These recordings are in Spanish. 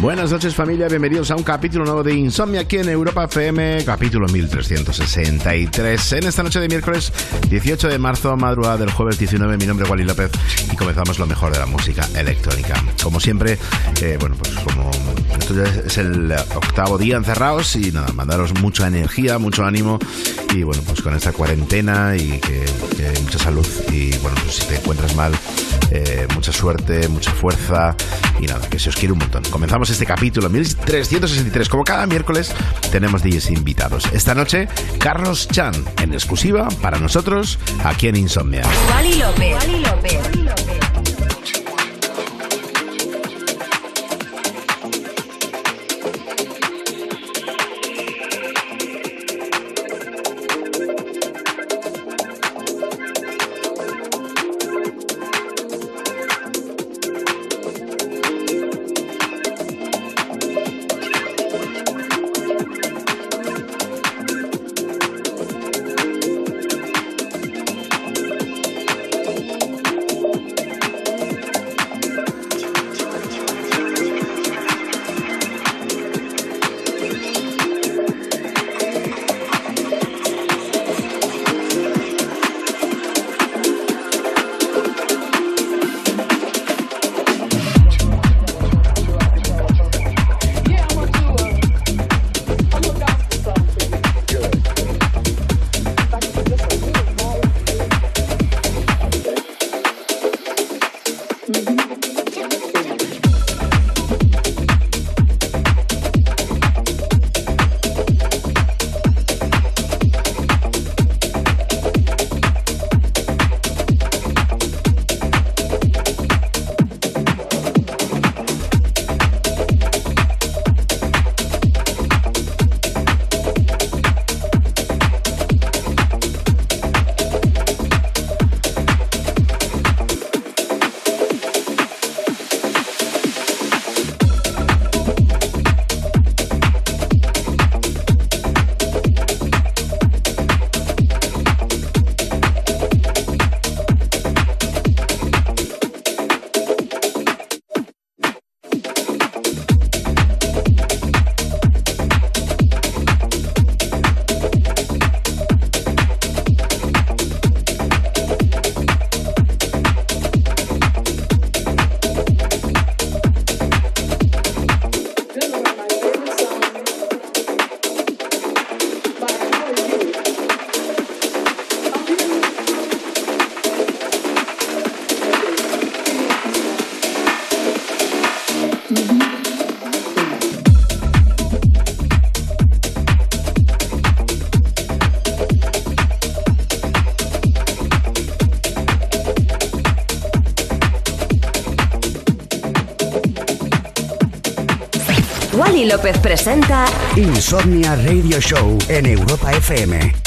Buenas noches familia, bienvenidos a un capítulo nuevo de Insomnia aquí en Europa FM, capítulo 1363. En esta noche de miércoles 18 de marzo, madrugada del jueves 19, mi nombre es Wally López y comenzamos lo mejor de la música electrónica. Como siempre, eh, bueno, pues como esto ya es el octavo día encerrados y nada, mandaros mucha energía, mucho ánimo y bueno, pues con esta cuarentena y que, que mucha salud y bueno, pues si te encuentras mal, eh, mucha suerte, mucha fuerza y nada, que se os quiere un montón. Comenzamos este capítulo 1363. Como cada miércoles, tenemos DJs invitados. Esta noche, Carlos Chan, en exclusiva para nosotros, aquí en Insomnia. Presenta Insomnia Radio Show en Europa FM.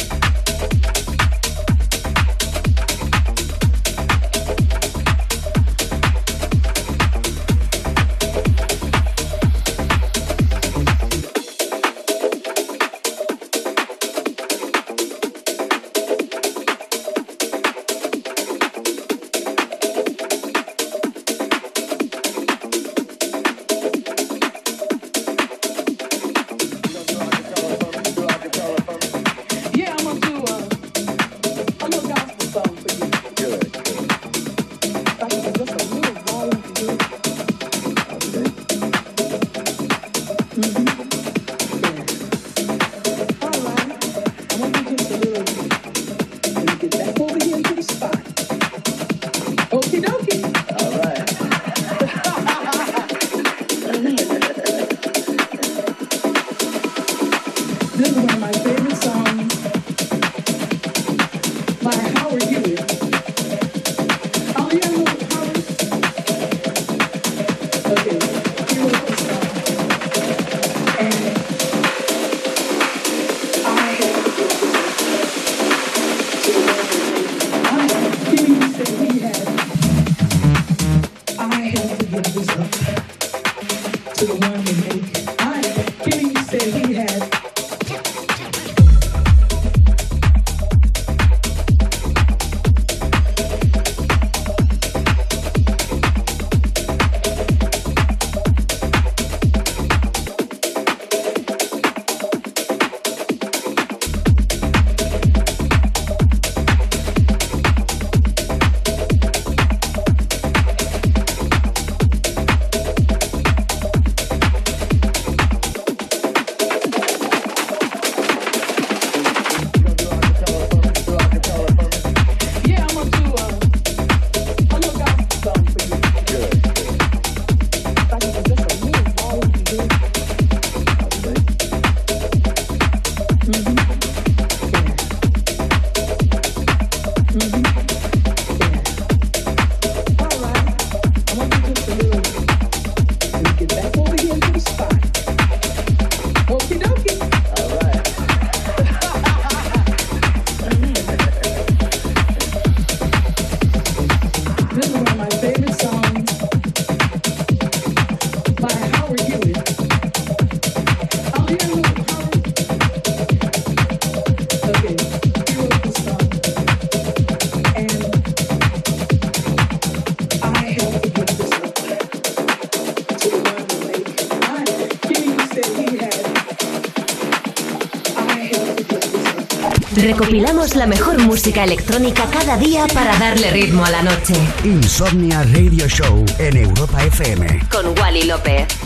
La mejor música electrónica cada día para darle ritmo a la noche. Insomnia Radio Show en Europa FM. Con Wally López.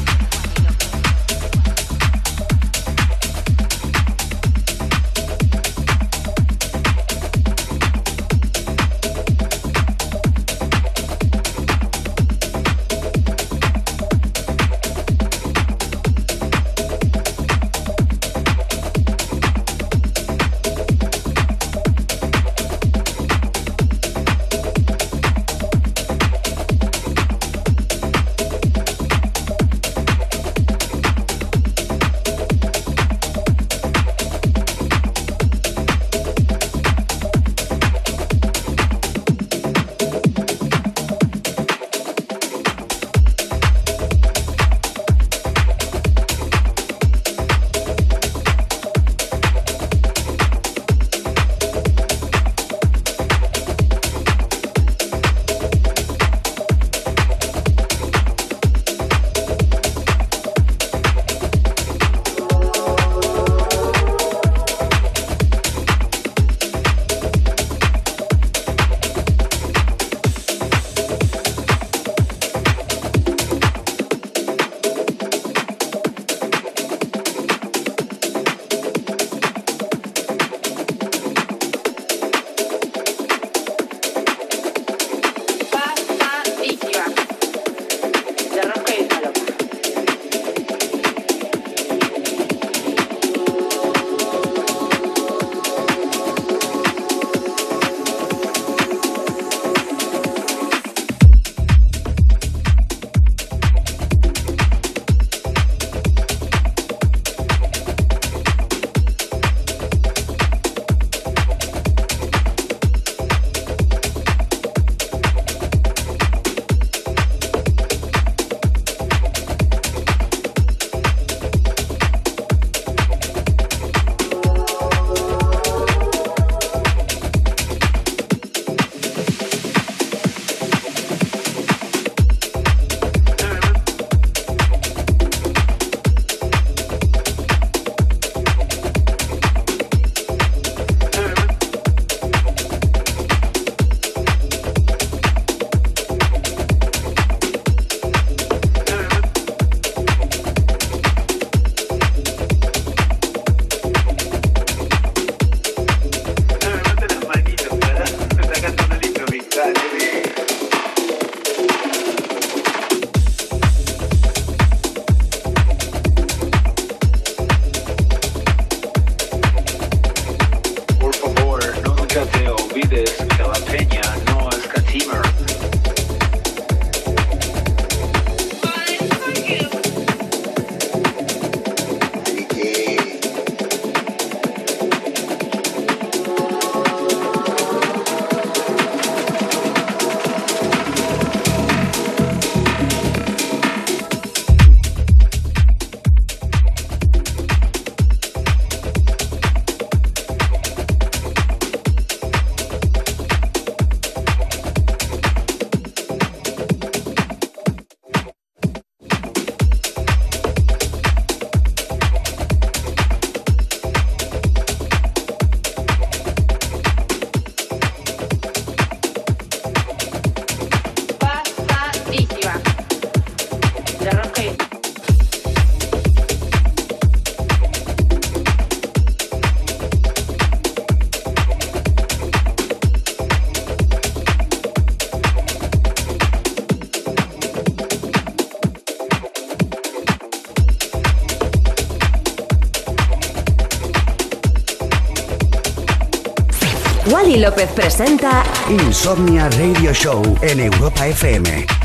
López presenta Insomnia Radio Show en Europa FM.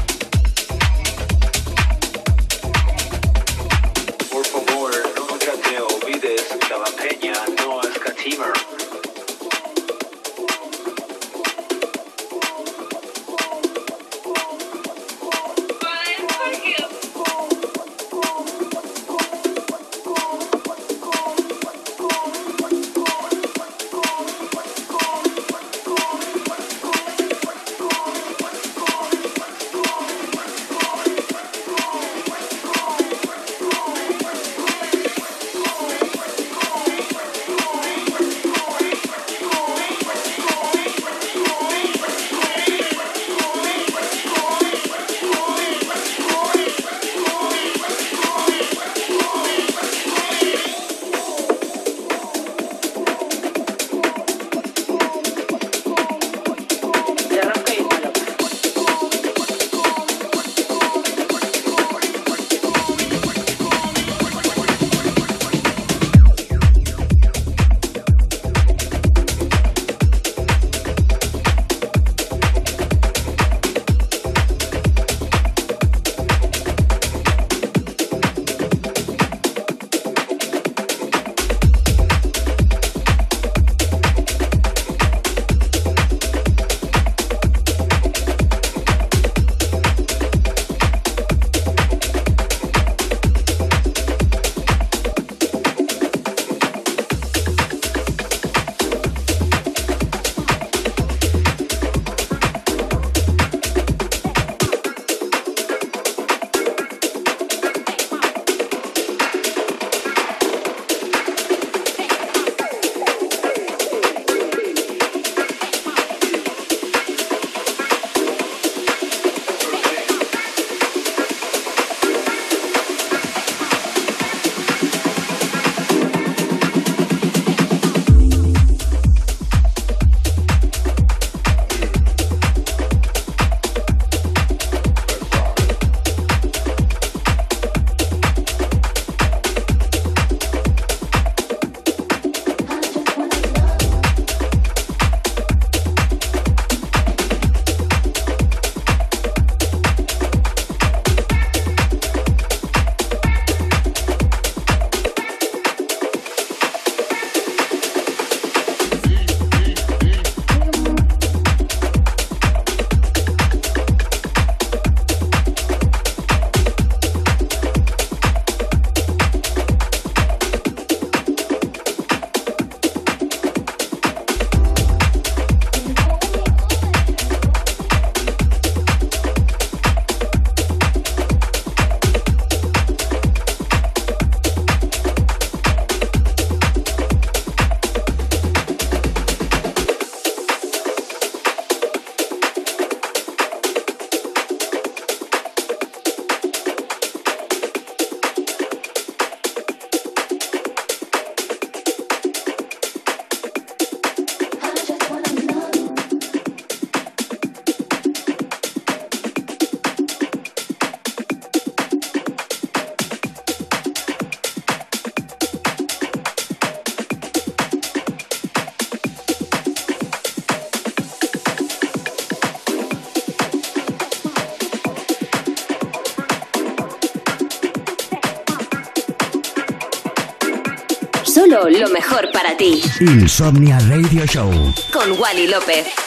Lo mejor para ti. Insomnia Radio Show. Con Wally López.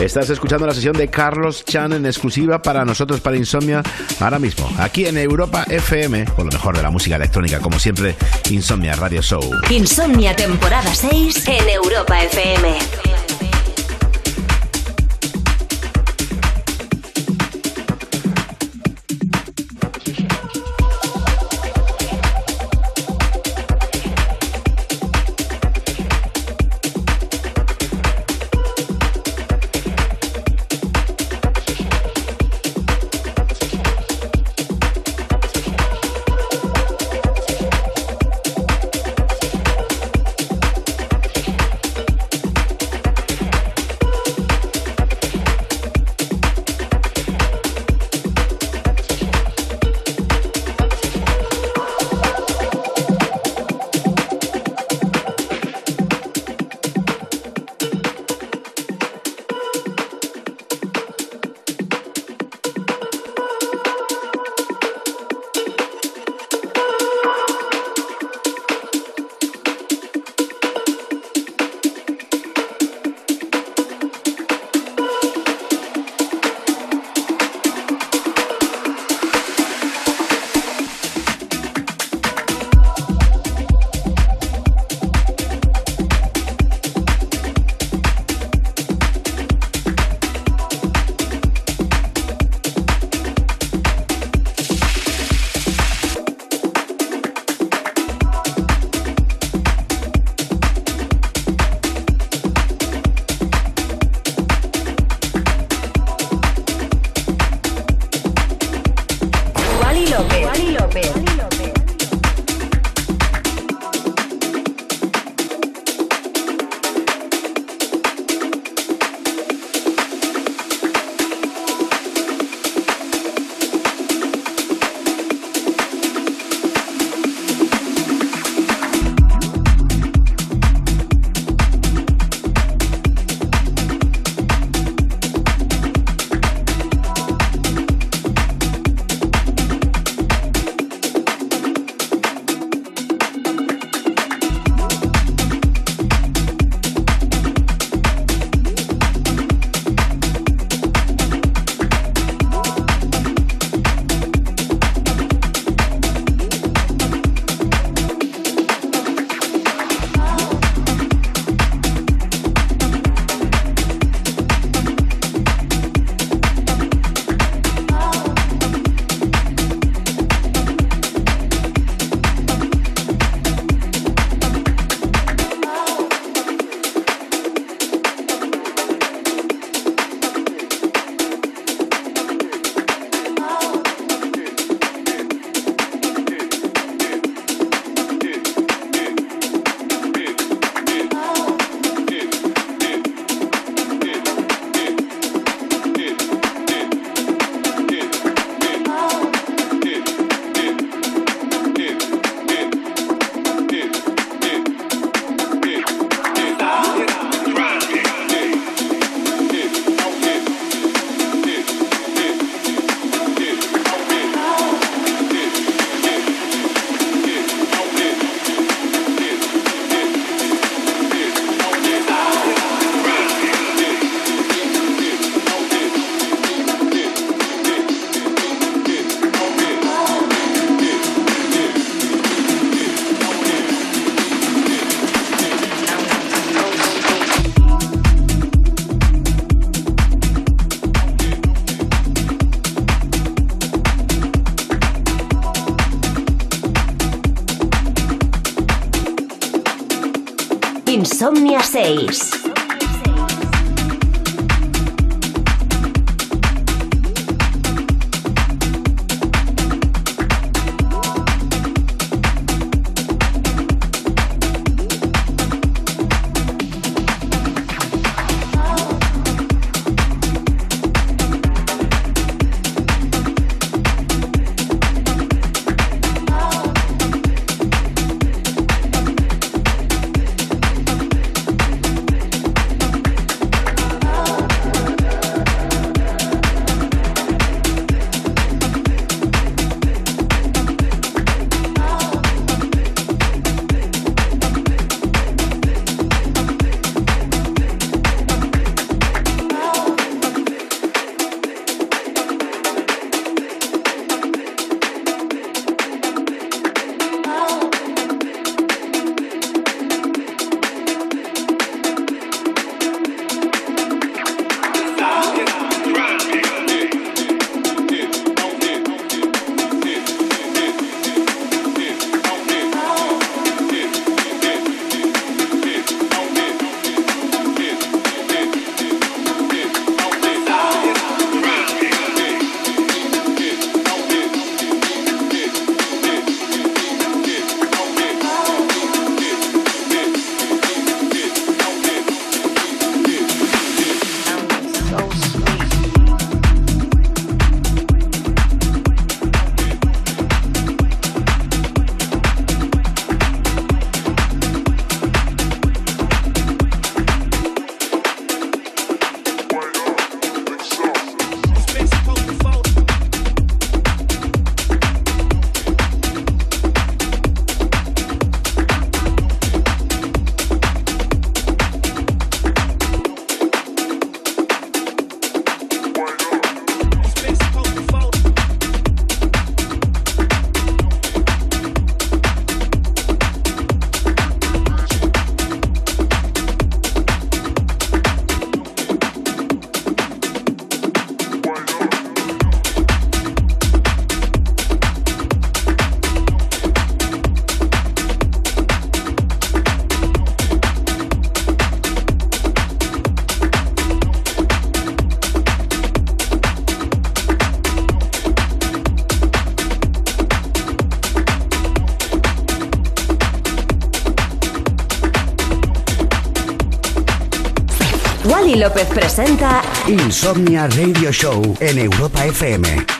Estás escuchando la sesión de Carlos Chan en exclusiva para nosotros, para Insomnia, ahora mismo, aquí en Europa FM, con lo mejor de la música electrónica, como siempre, Insomnia Radio Show. Insomnia temporada 6 en Europa FM. Insomnia presenta Insomnia Radio Show en Europa FM.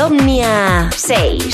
Insomnia 6.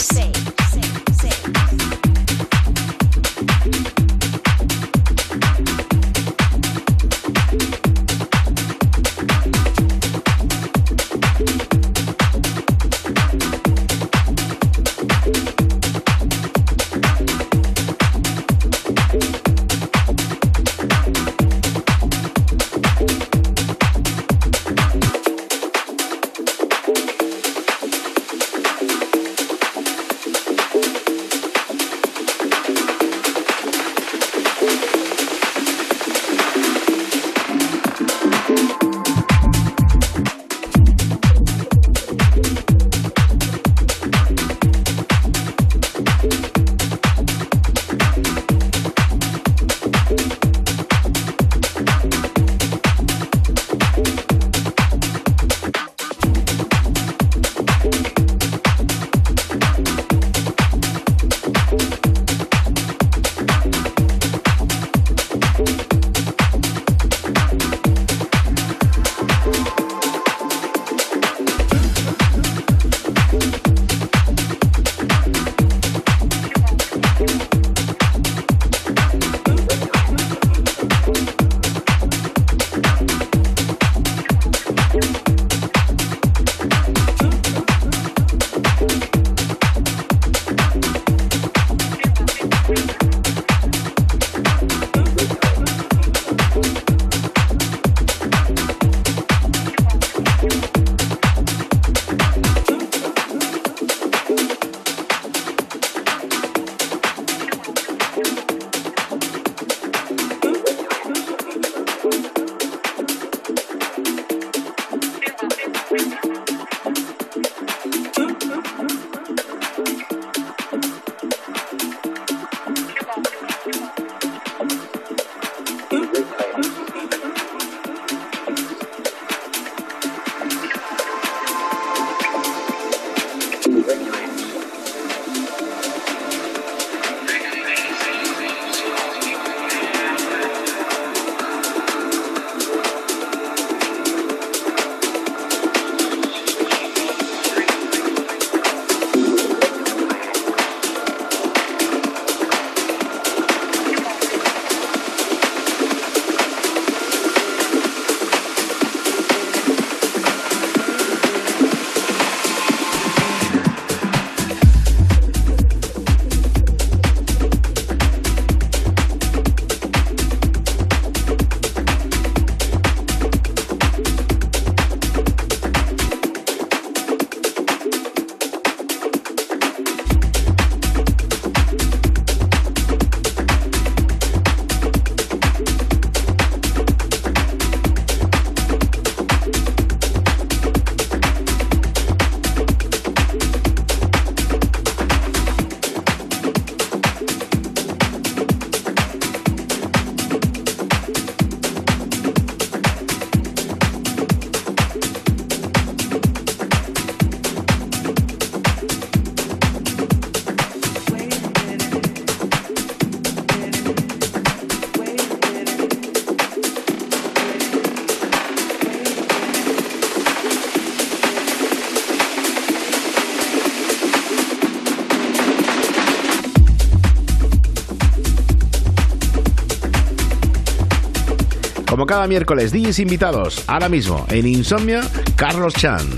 Cada miércoles, DJs invitados. Ahora mismo, en Insomnia, Carlos Chan.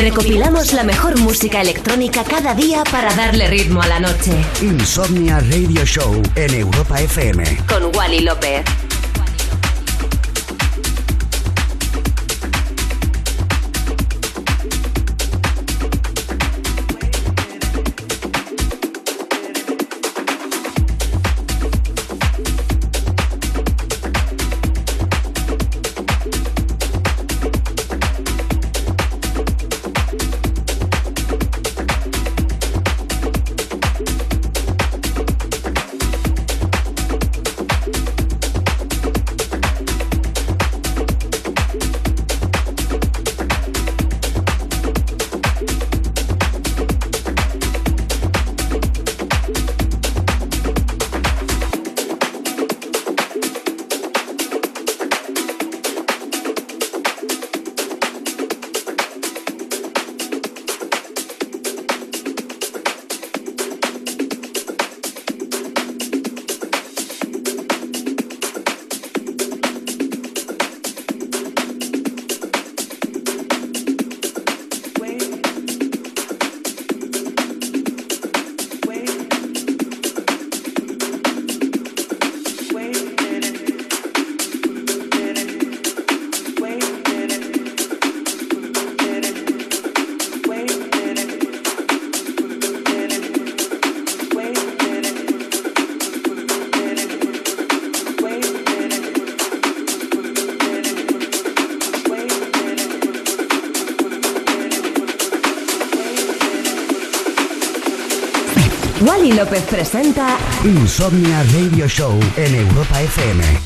Recopilamos la mejor música electrónica cada día para darle ritmo a la noche. Insomnia Radio Show en Europa FM. Con Wally López. López presenta Insomnia Radio Show en Europa FM.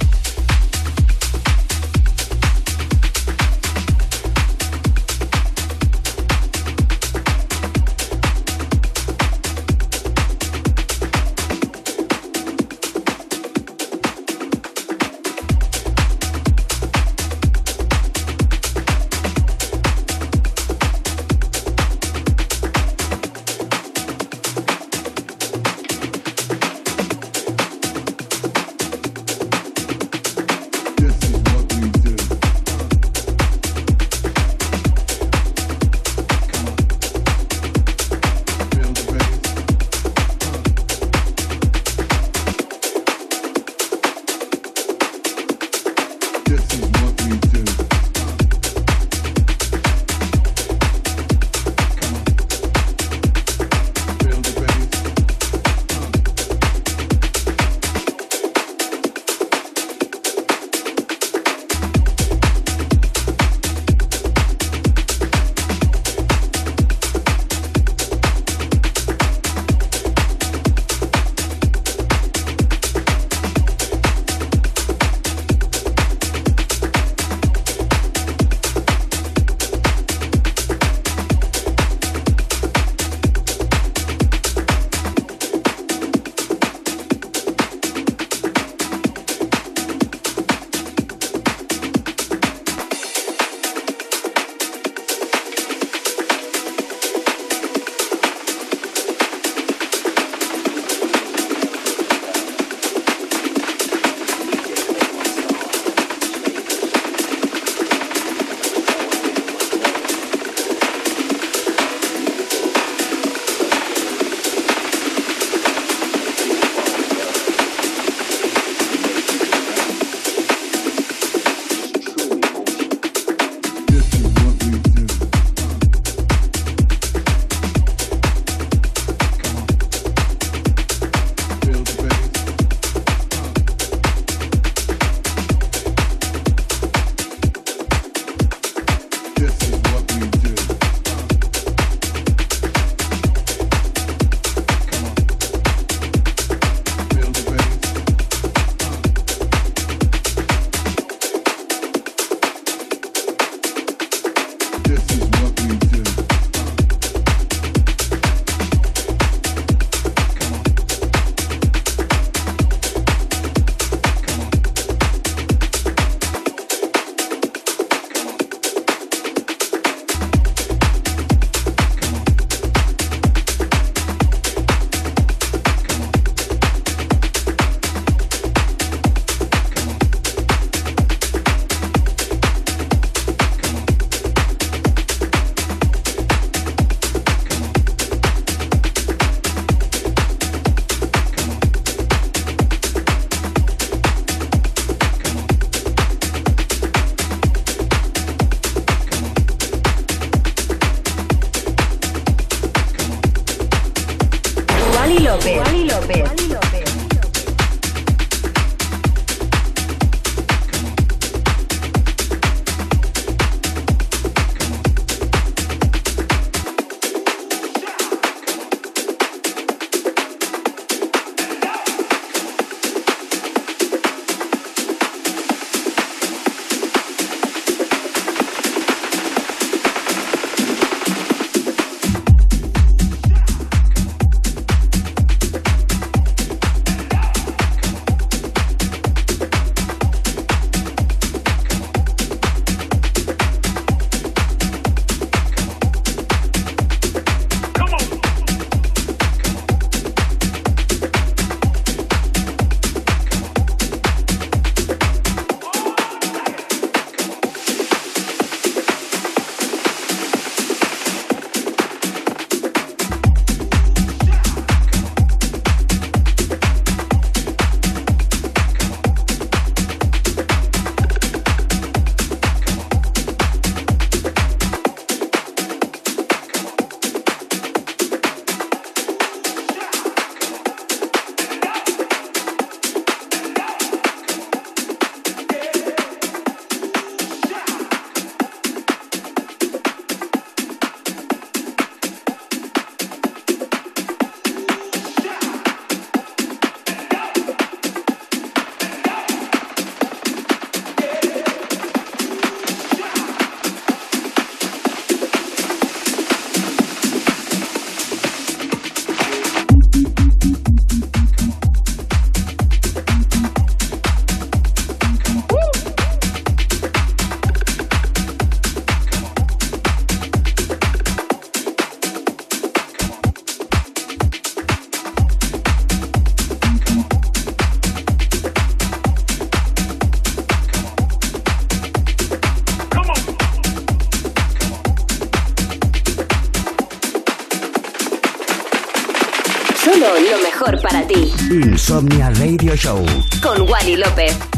Solo lo mejor para ti. Insomnia Radio Show. Con Wally López.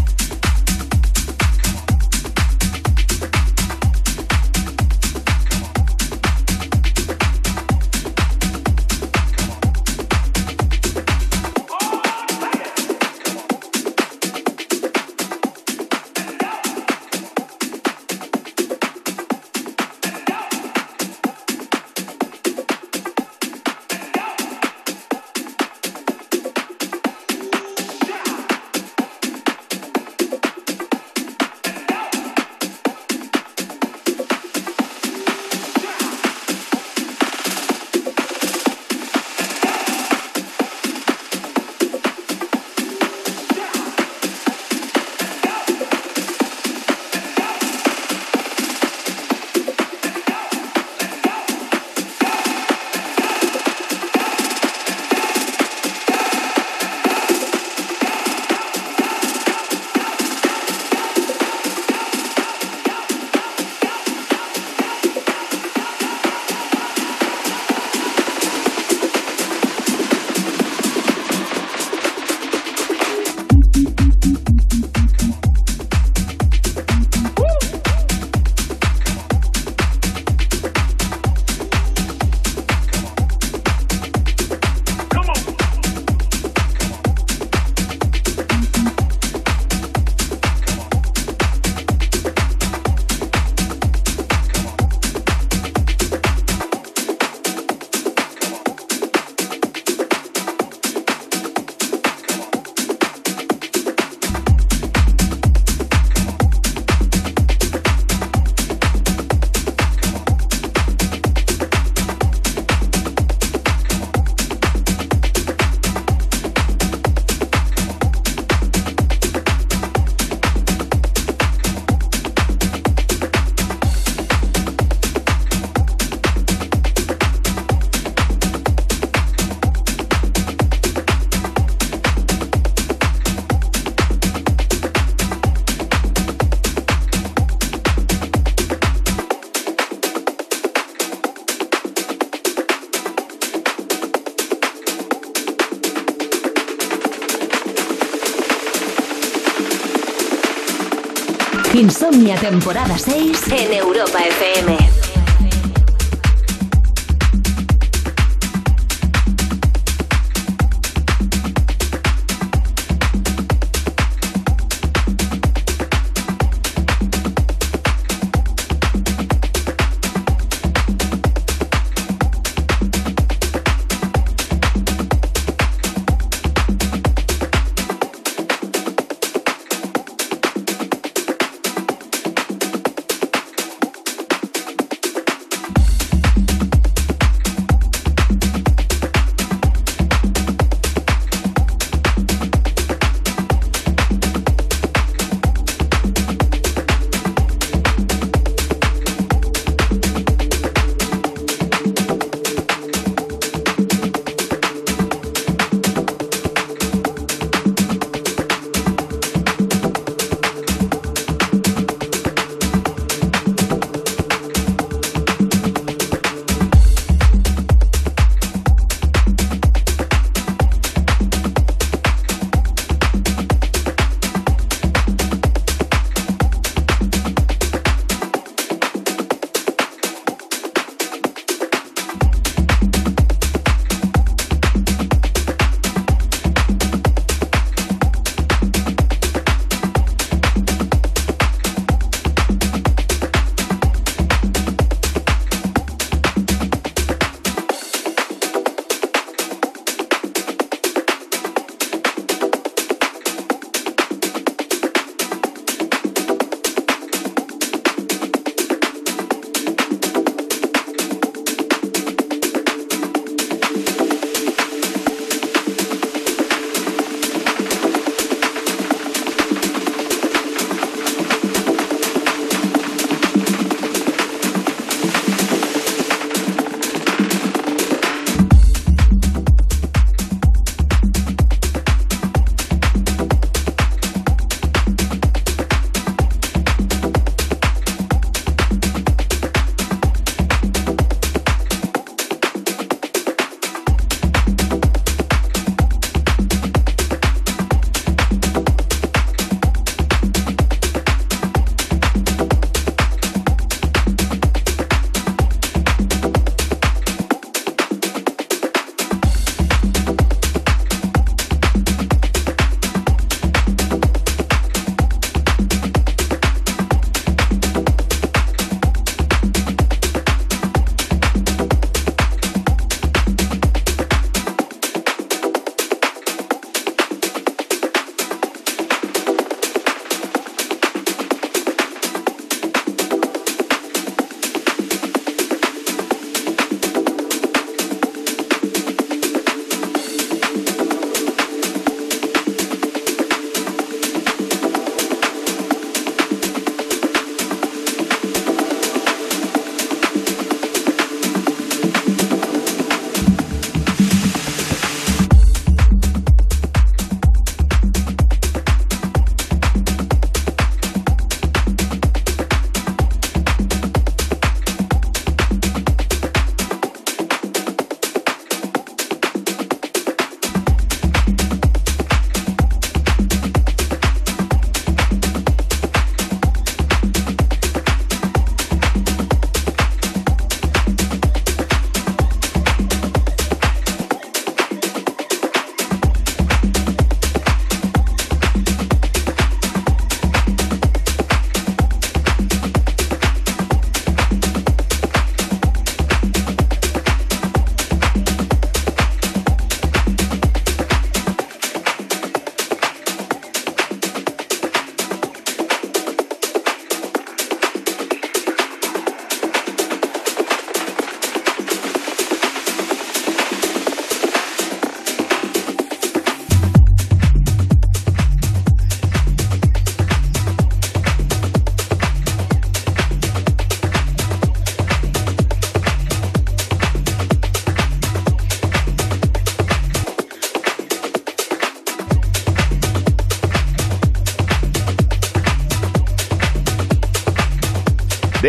Insomnia temporada 6 en Europa FM.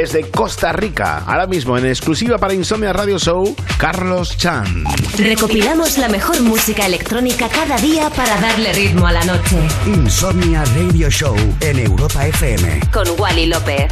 Desde Costa Rica. Ahora mismo en exclusiva para Insomnia Radio Show, Carlos Chan. Recopilamos la mejor música electrónica cada día para darle ritmo a la noche. Insomnia Radio Show en Europa FM. Con Wally López.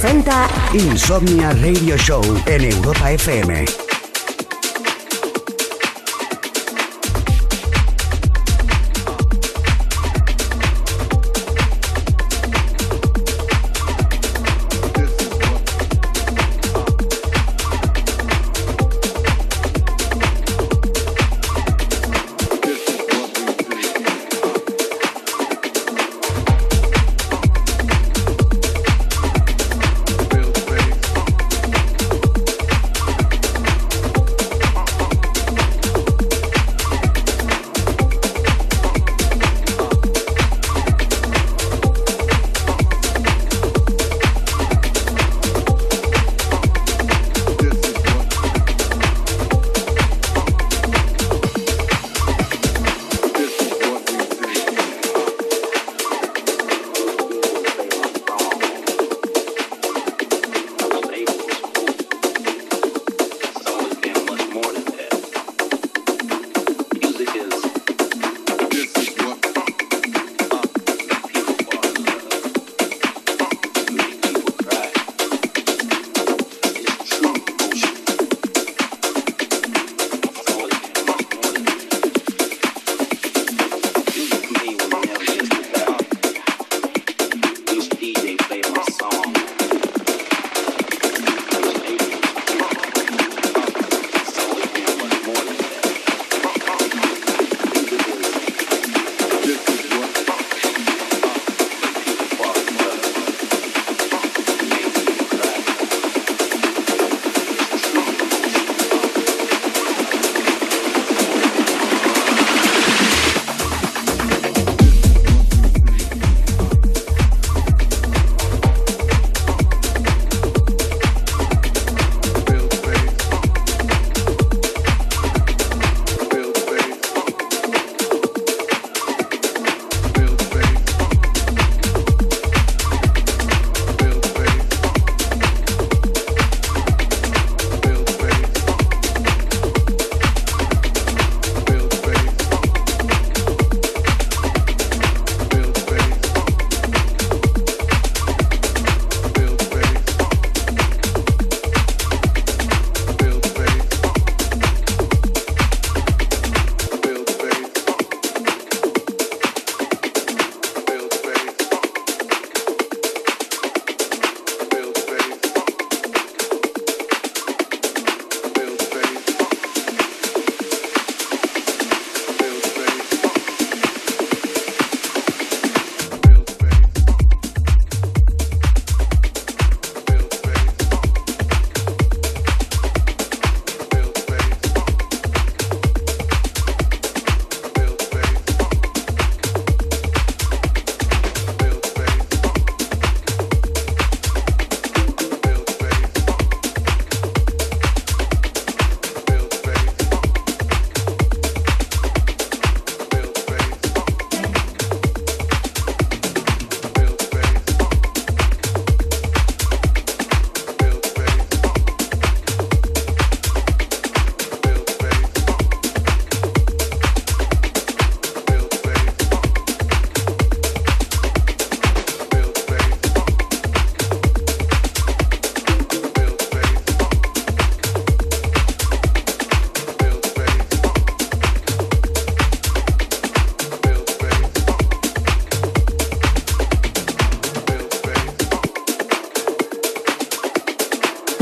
Presenta Insomnia Radio Show en Europa FM.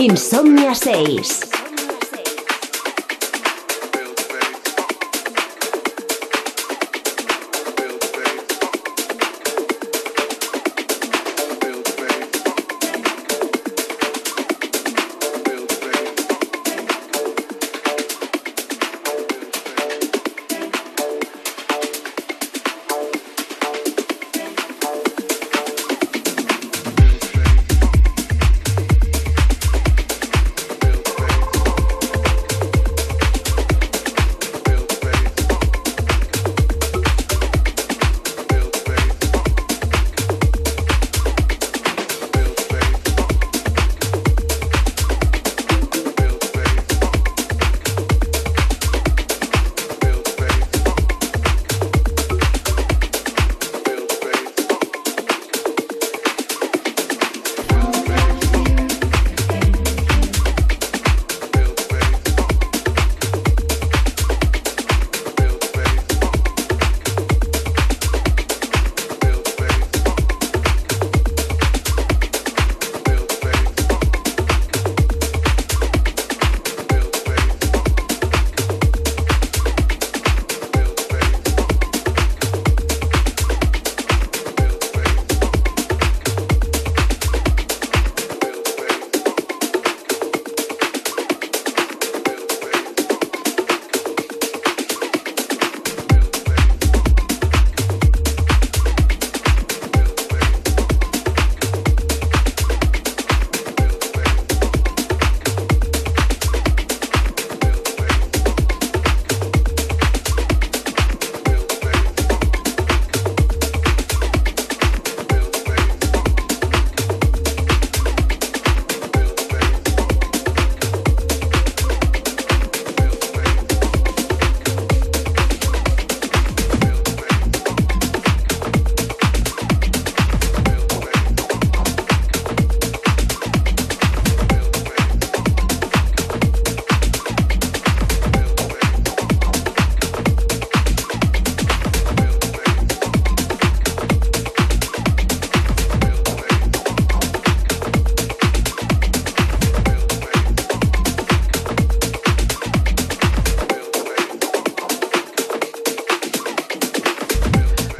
Insomnia 6.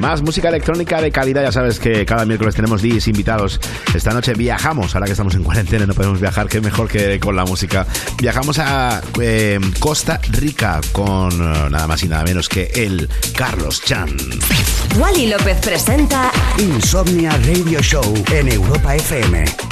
Más música electrónica de calidad. Ya sabes que cada miércoles tenemos DJs invitados. Esta noche viajamos, ahora que estamos en cuarentena no podemos viajar, qué mejor que con la música. Viajamos a eh, Costa Rica con eh, nada más y nada menos que el Carlos Chan. Wally López presenta Insomnia Radio Show en Europa FM.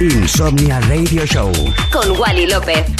Insomnia Radio Show. Con Wally López.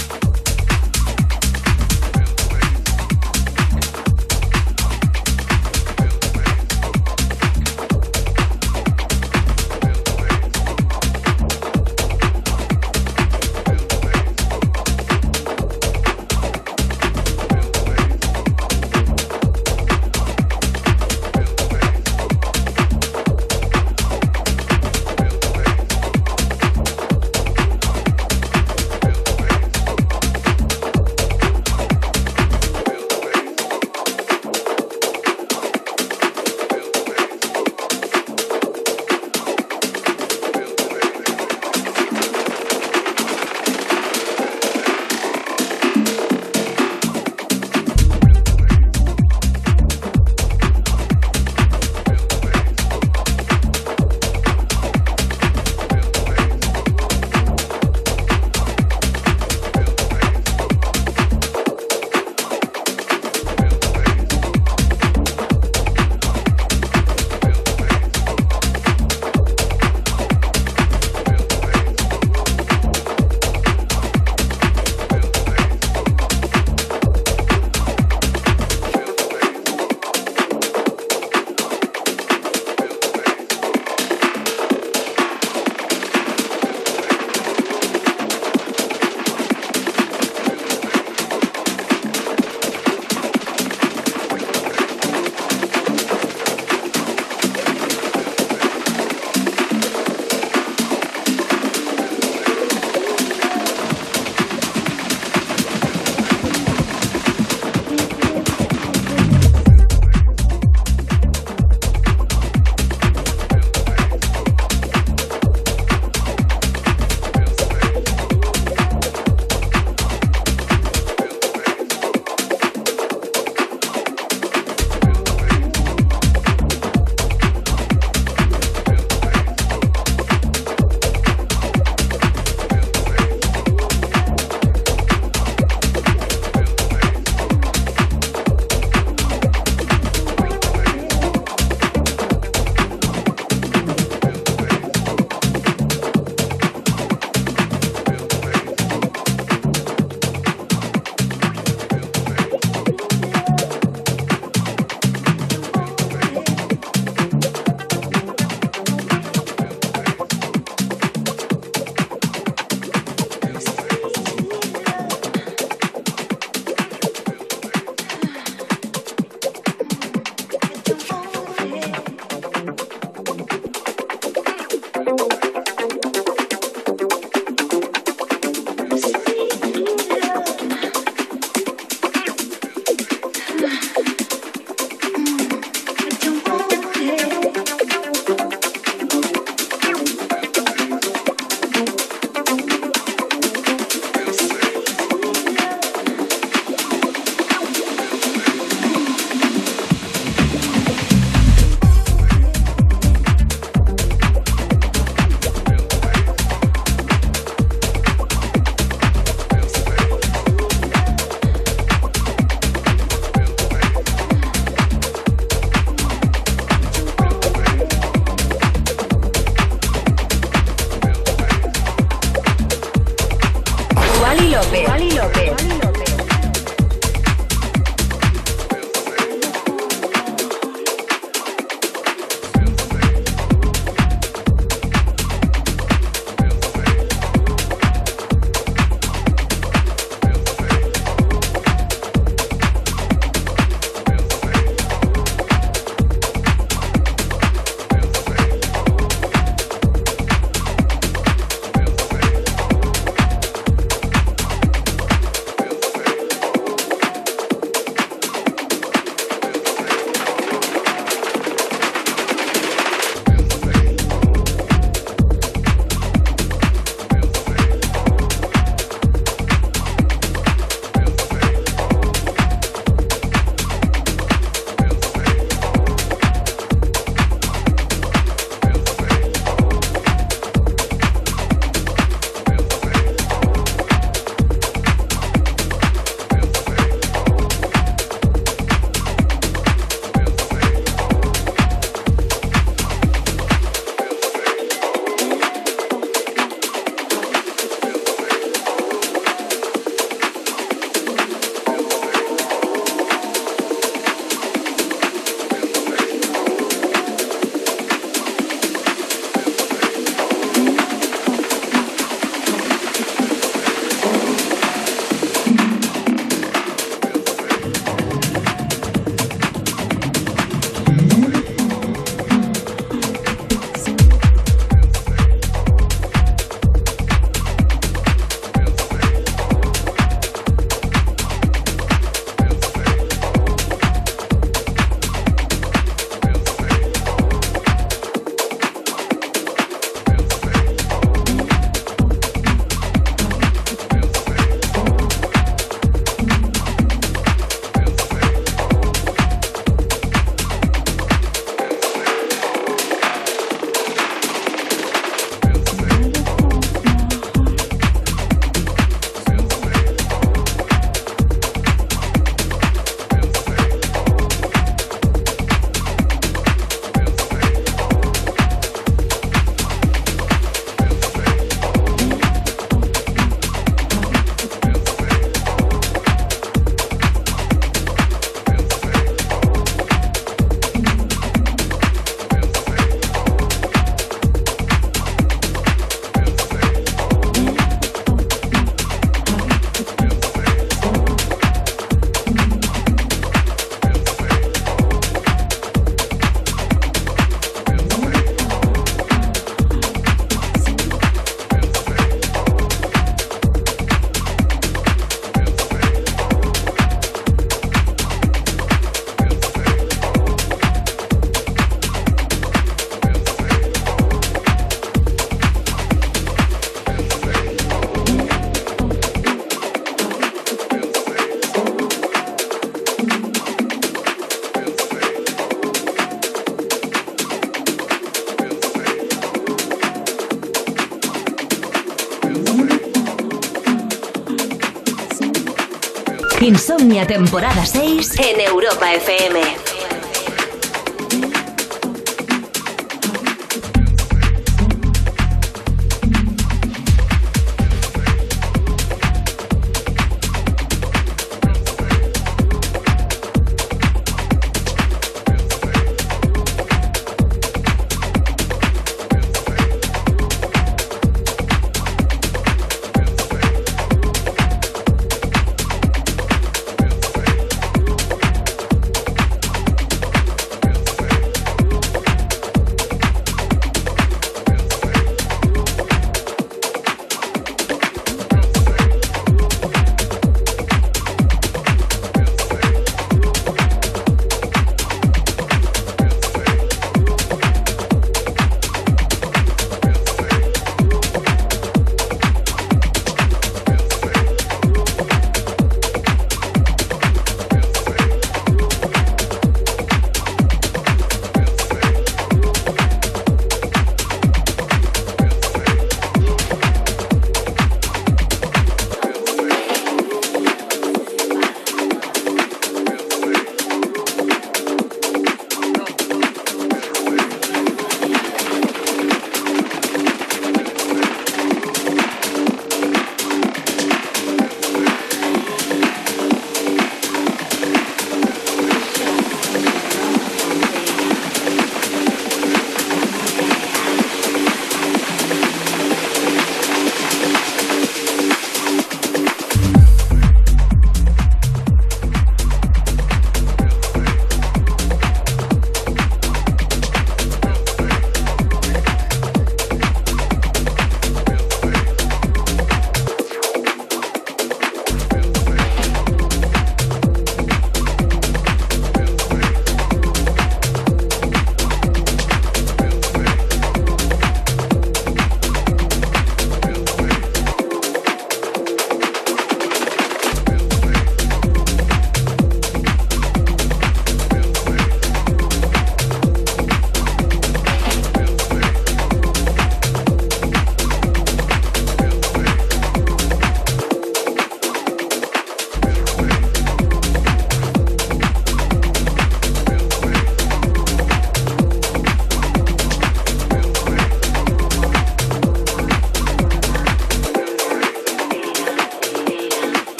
Insomnia temporada 6 en Europa FM.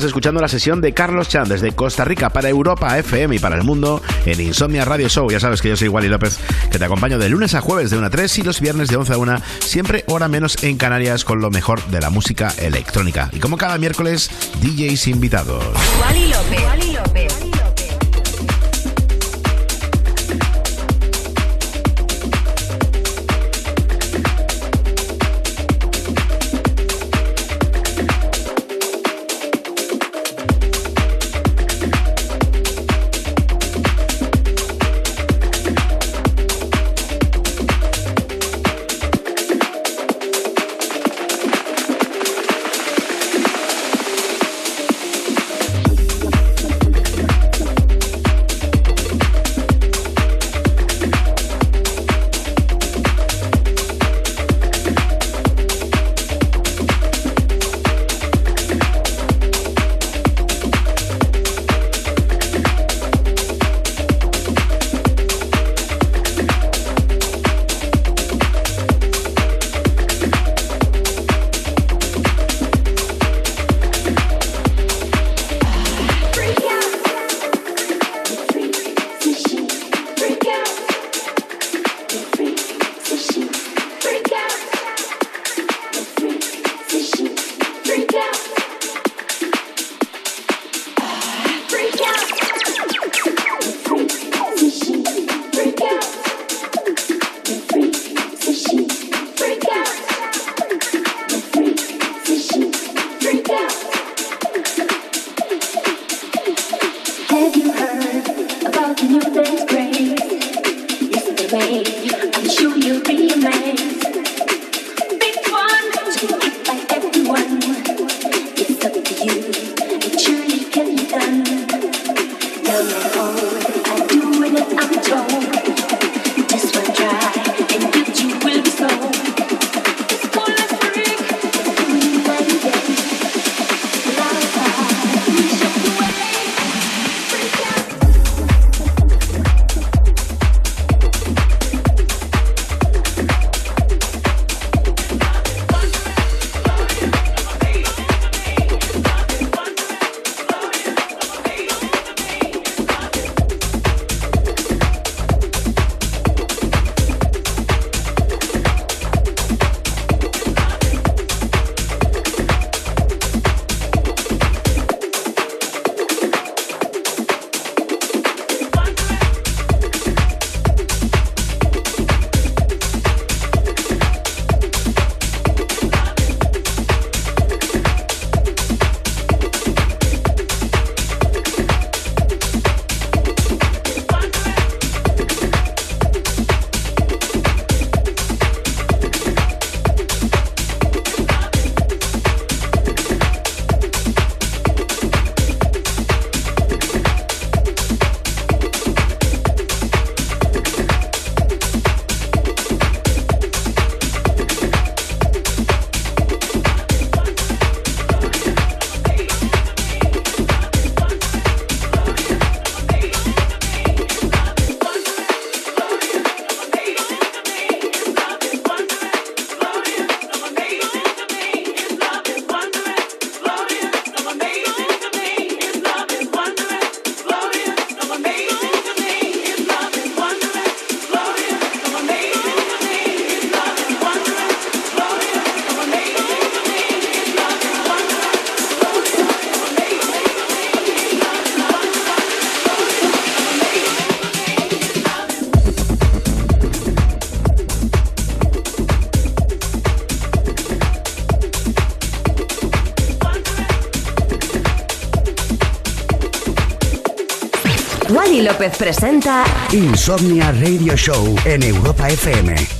Estás escuchando la sesión de Carlos Chan desde Costa Rica para Europa FM y para el mundo en Insomnia Radio Show. Ya sabes que yo soy Wally López, que te acompaño de lunes a jueves de 1 a 3 y los viernes de 11 a 1, siempre hora menos en Canarias con lo mejor de la música electrónica. Y como cada miércoles, DJs invitados. López presenta Insomnia Radio Show en Europa FM.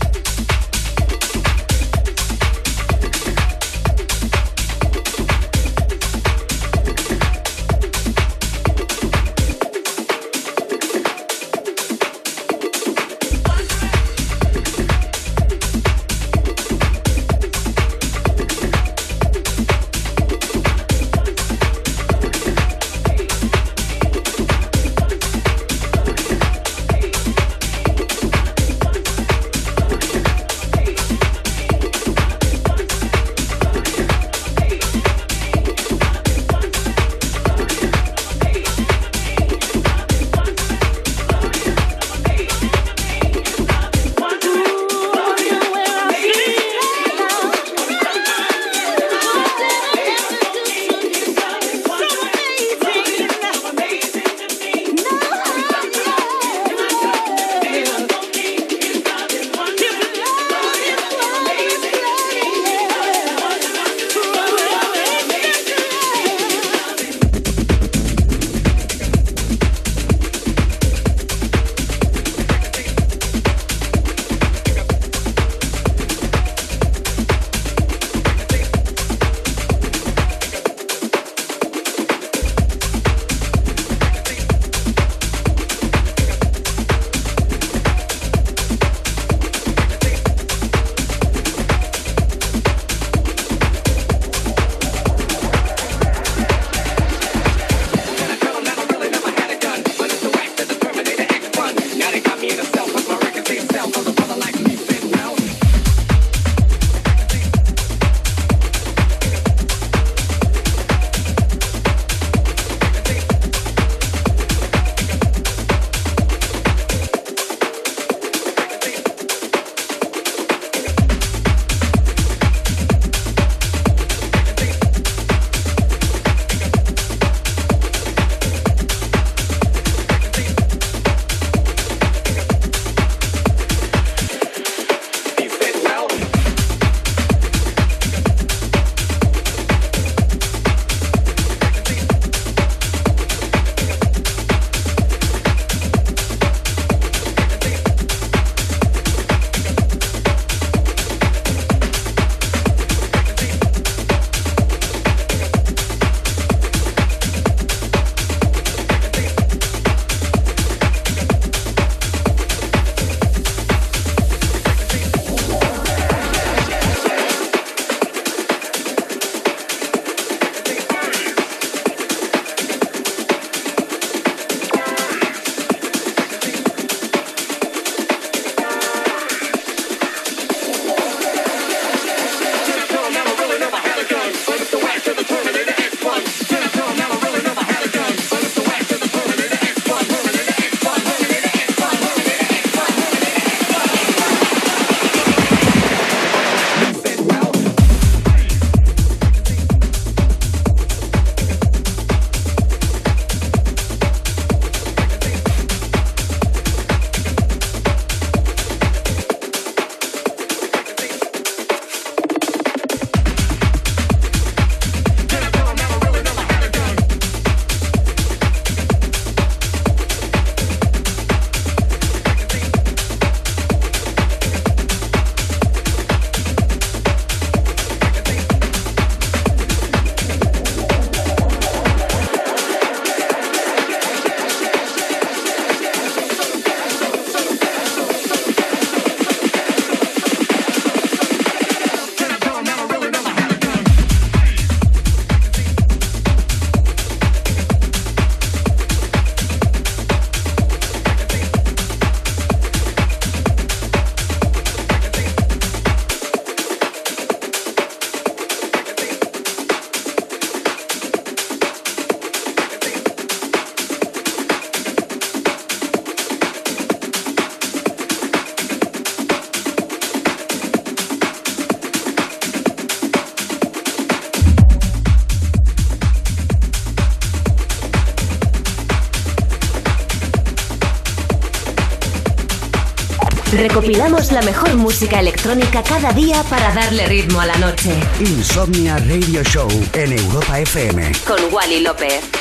Recopilamos la mejor música electrónica cada día para darle ritmo a la noche. Insomnia Radio Show en Europa FM. Con Wally López.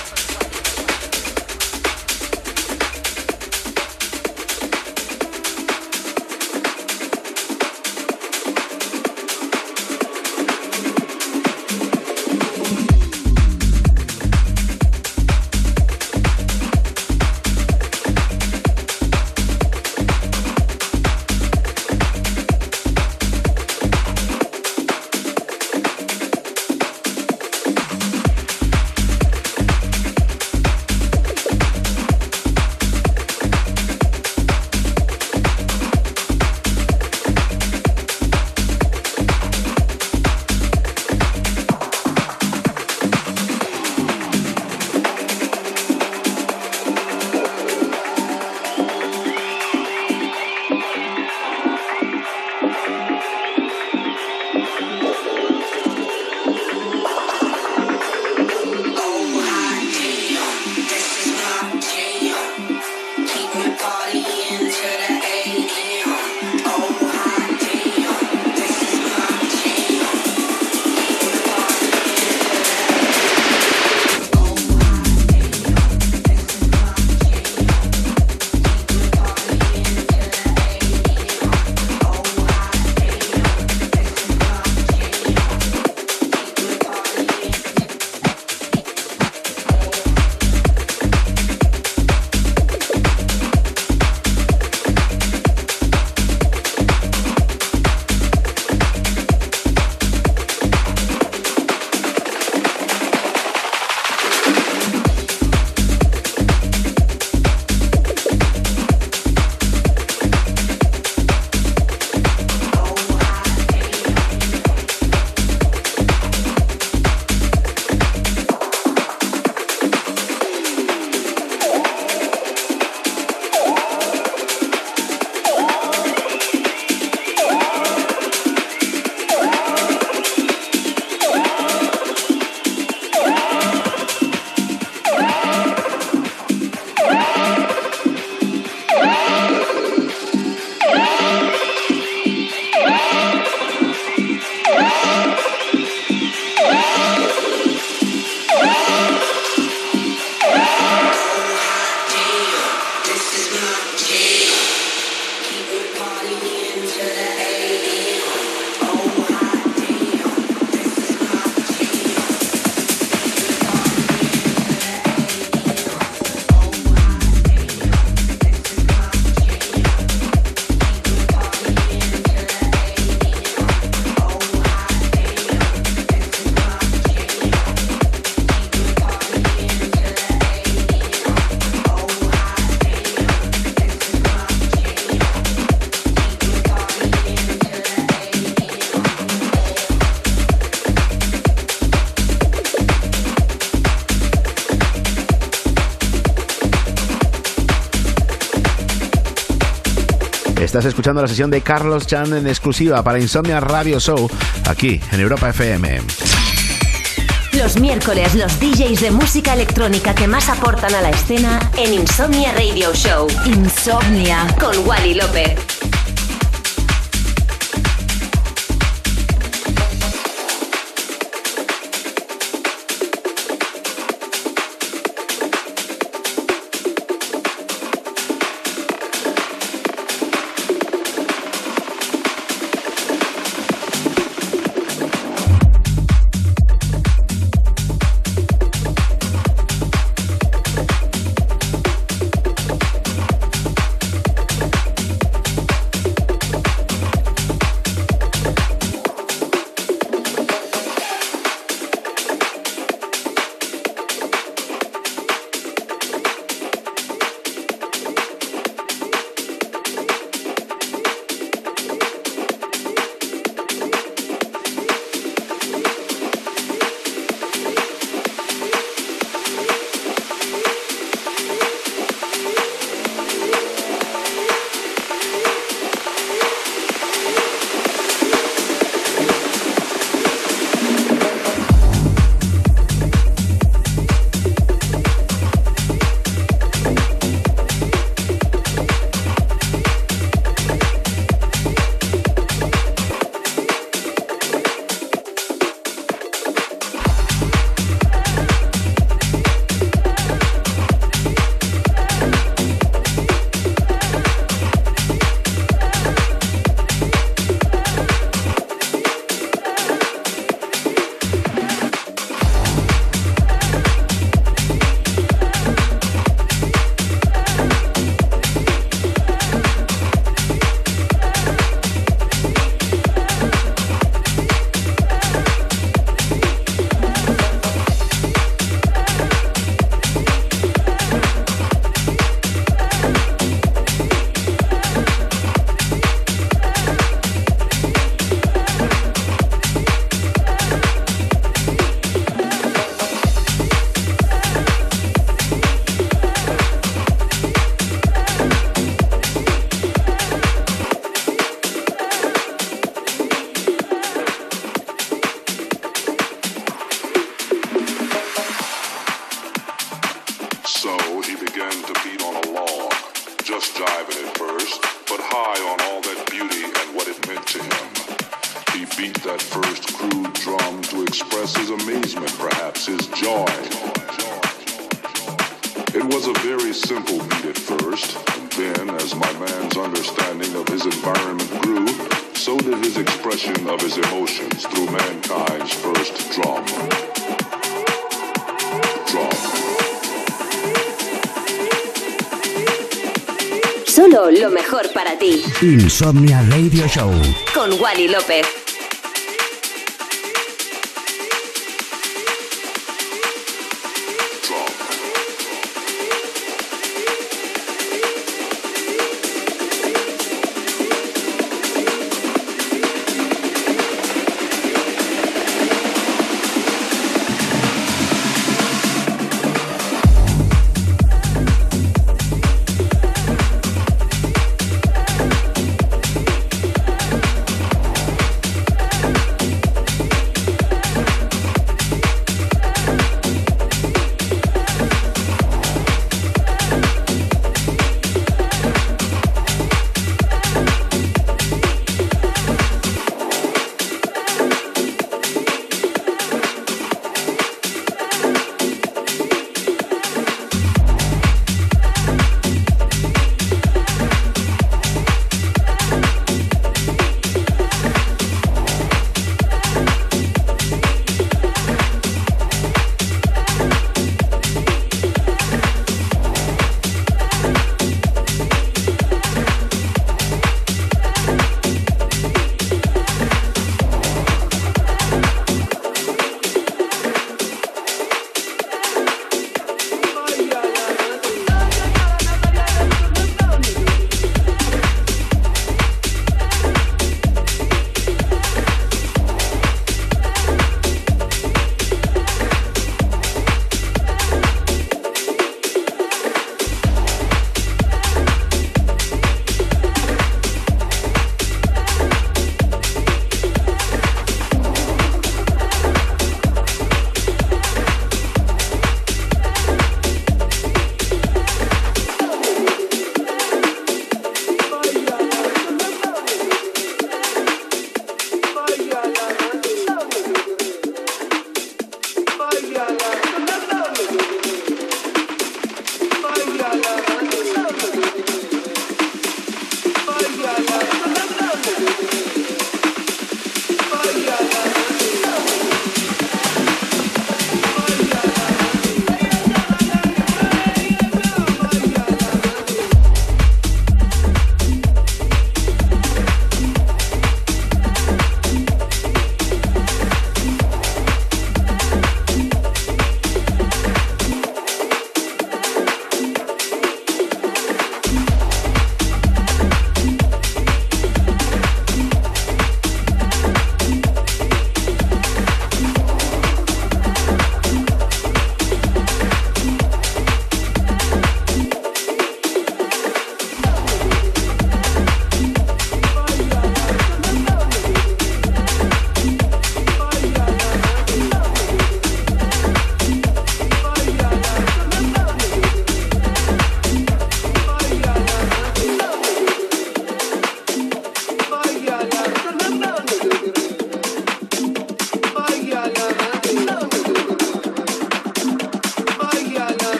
Estás escuchando la sesión de Carlos Chan en exclusiva para Insomnia Radio Show, aquí en Europa FM. Los miércoles, los DJs de música electrónica que más aportan a la escena en Insomnia Radio Show. Insomnia. Con Wally López. Insomnia Radio Show. Con Wally López.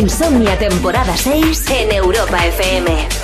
Insomnia temporada 6 en Europa FM.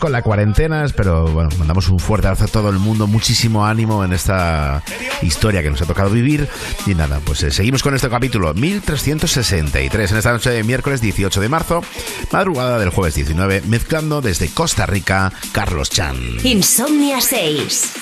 Con la cuarentena, pero bueno, mandamos un fuerte abrazo a todo el mundo, muchísimo ánimo en esta historia que nos ha tocado vivir. Y nada, pues eh, seguimos con este capítulo 1363 en esta noche de miércoles 18 de marzo, madrugada del jueves 19, mezclando desde Costa Rica Carlos Chan. Insomnia 6.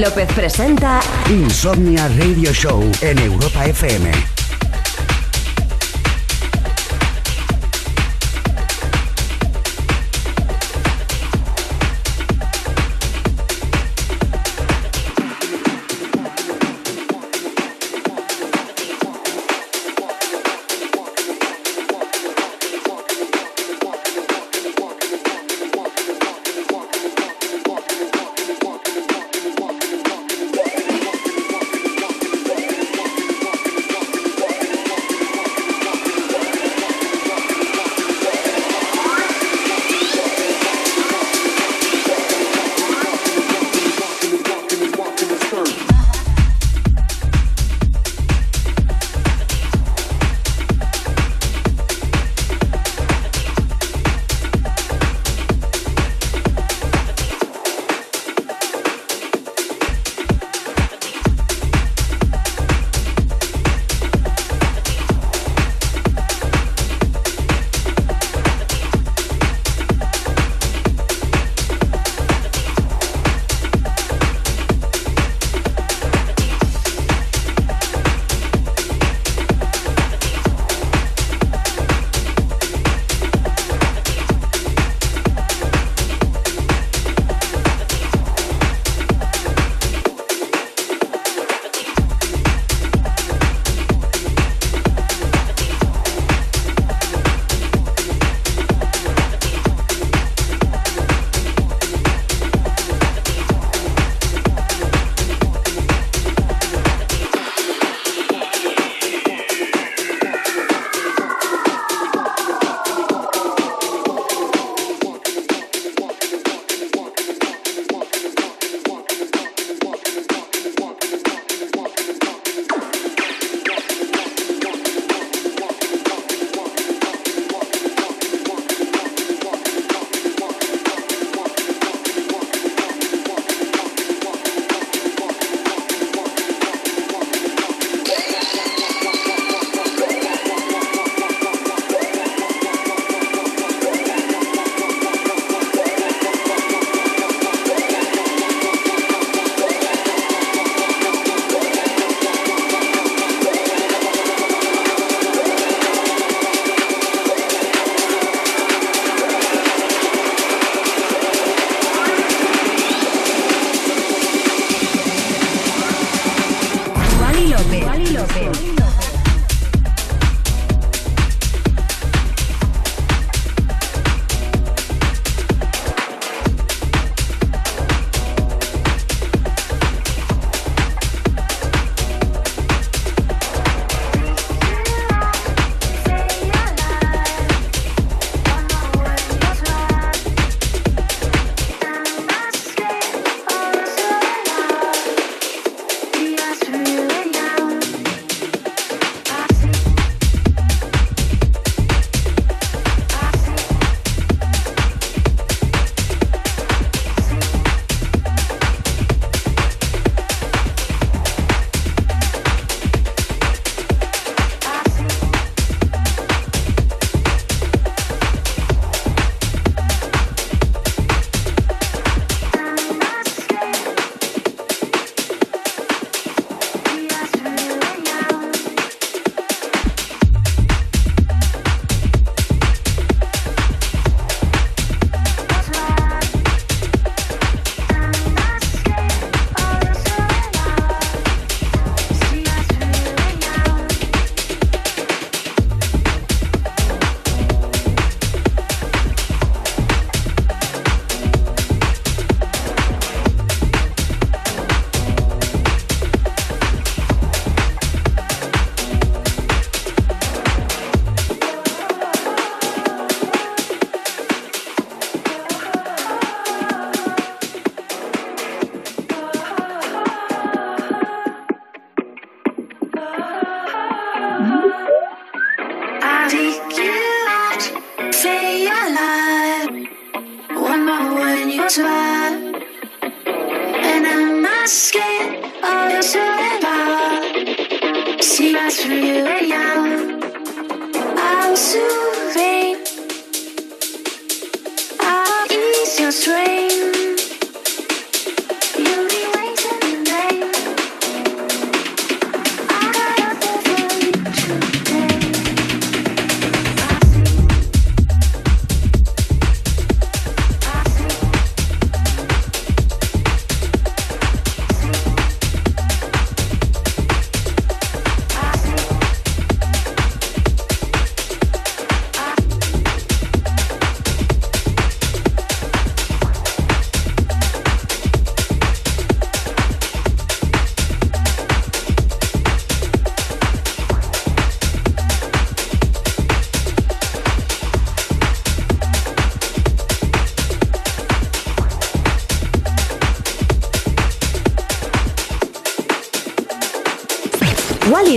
López presenta Insomnia Radio Show en Europa FM.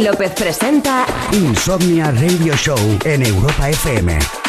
López presenta Insomnia Radio Show en Europa FM.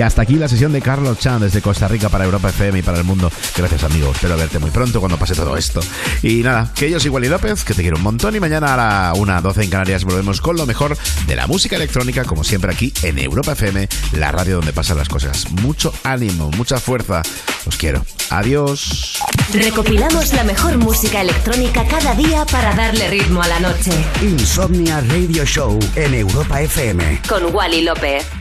Y hasta aquí la sesión de Carlos Chan desde Costa Rica para Europa FM y para el mundo. Gracias, amigo. Espero verte muy pronto cuando pase todo esto. Y nada, que yo soy Wally López, que te quiero un montón. Y mañana a la 1.12 en Canarias volvemos con lo mejor de la música electrónica, como siempre aquí en Europa FM, la radio donde pasan las cosas. Mucho ánimo, mucha fuerza. Os quiero. Adiós. Recopilamos la mejor música electrónica cada día para darle ritmo a la noche. Insomnia Radio Show en Europa FM. Con Wally López.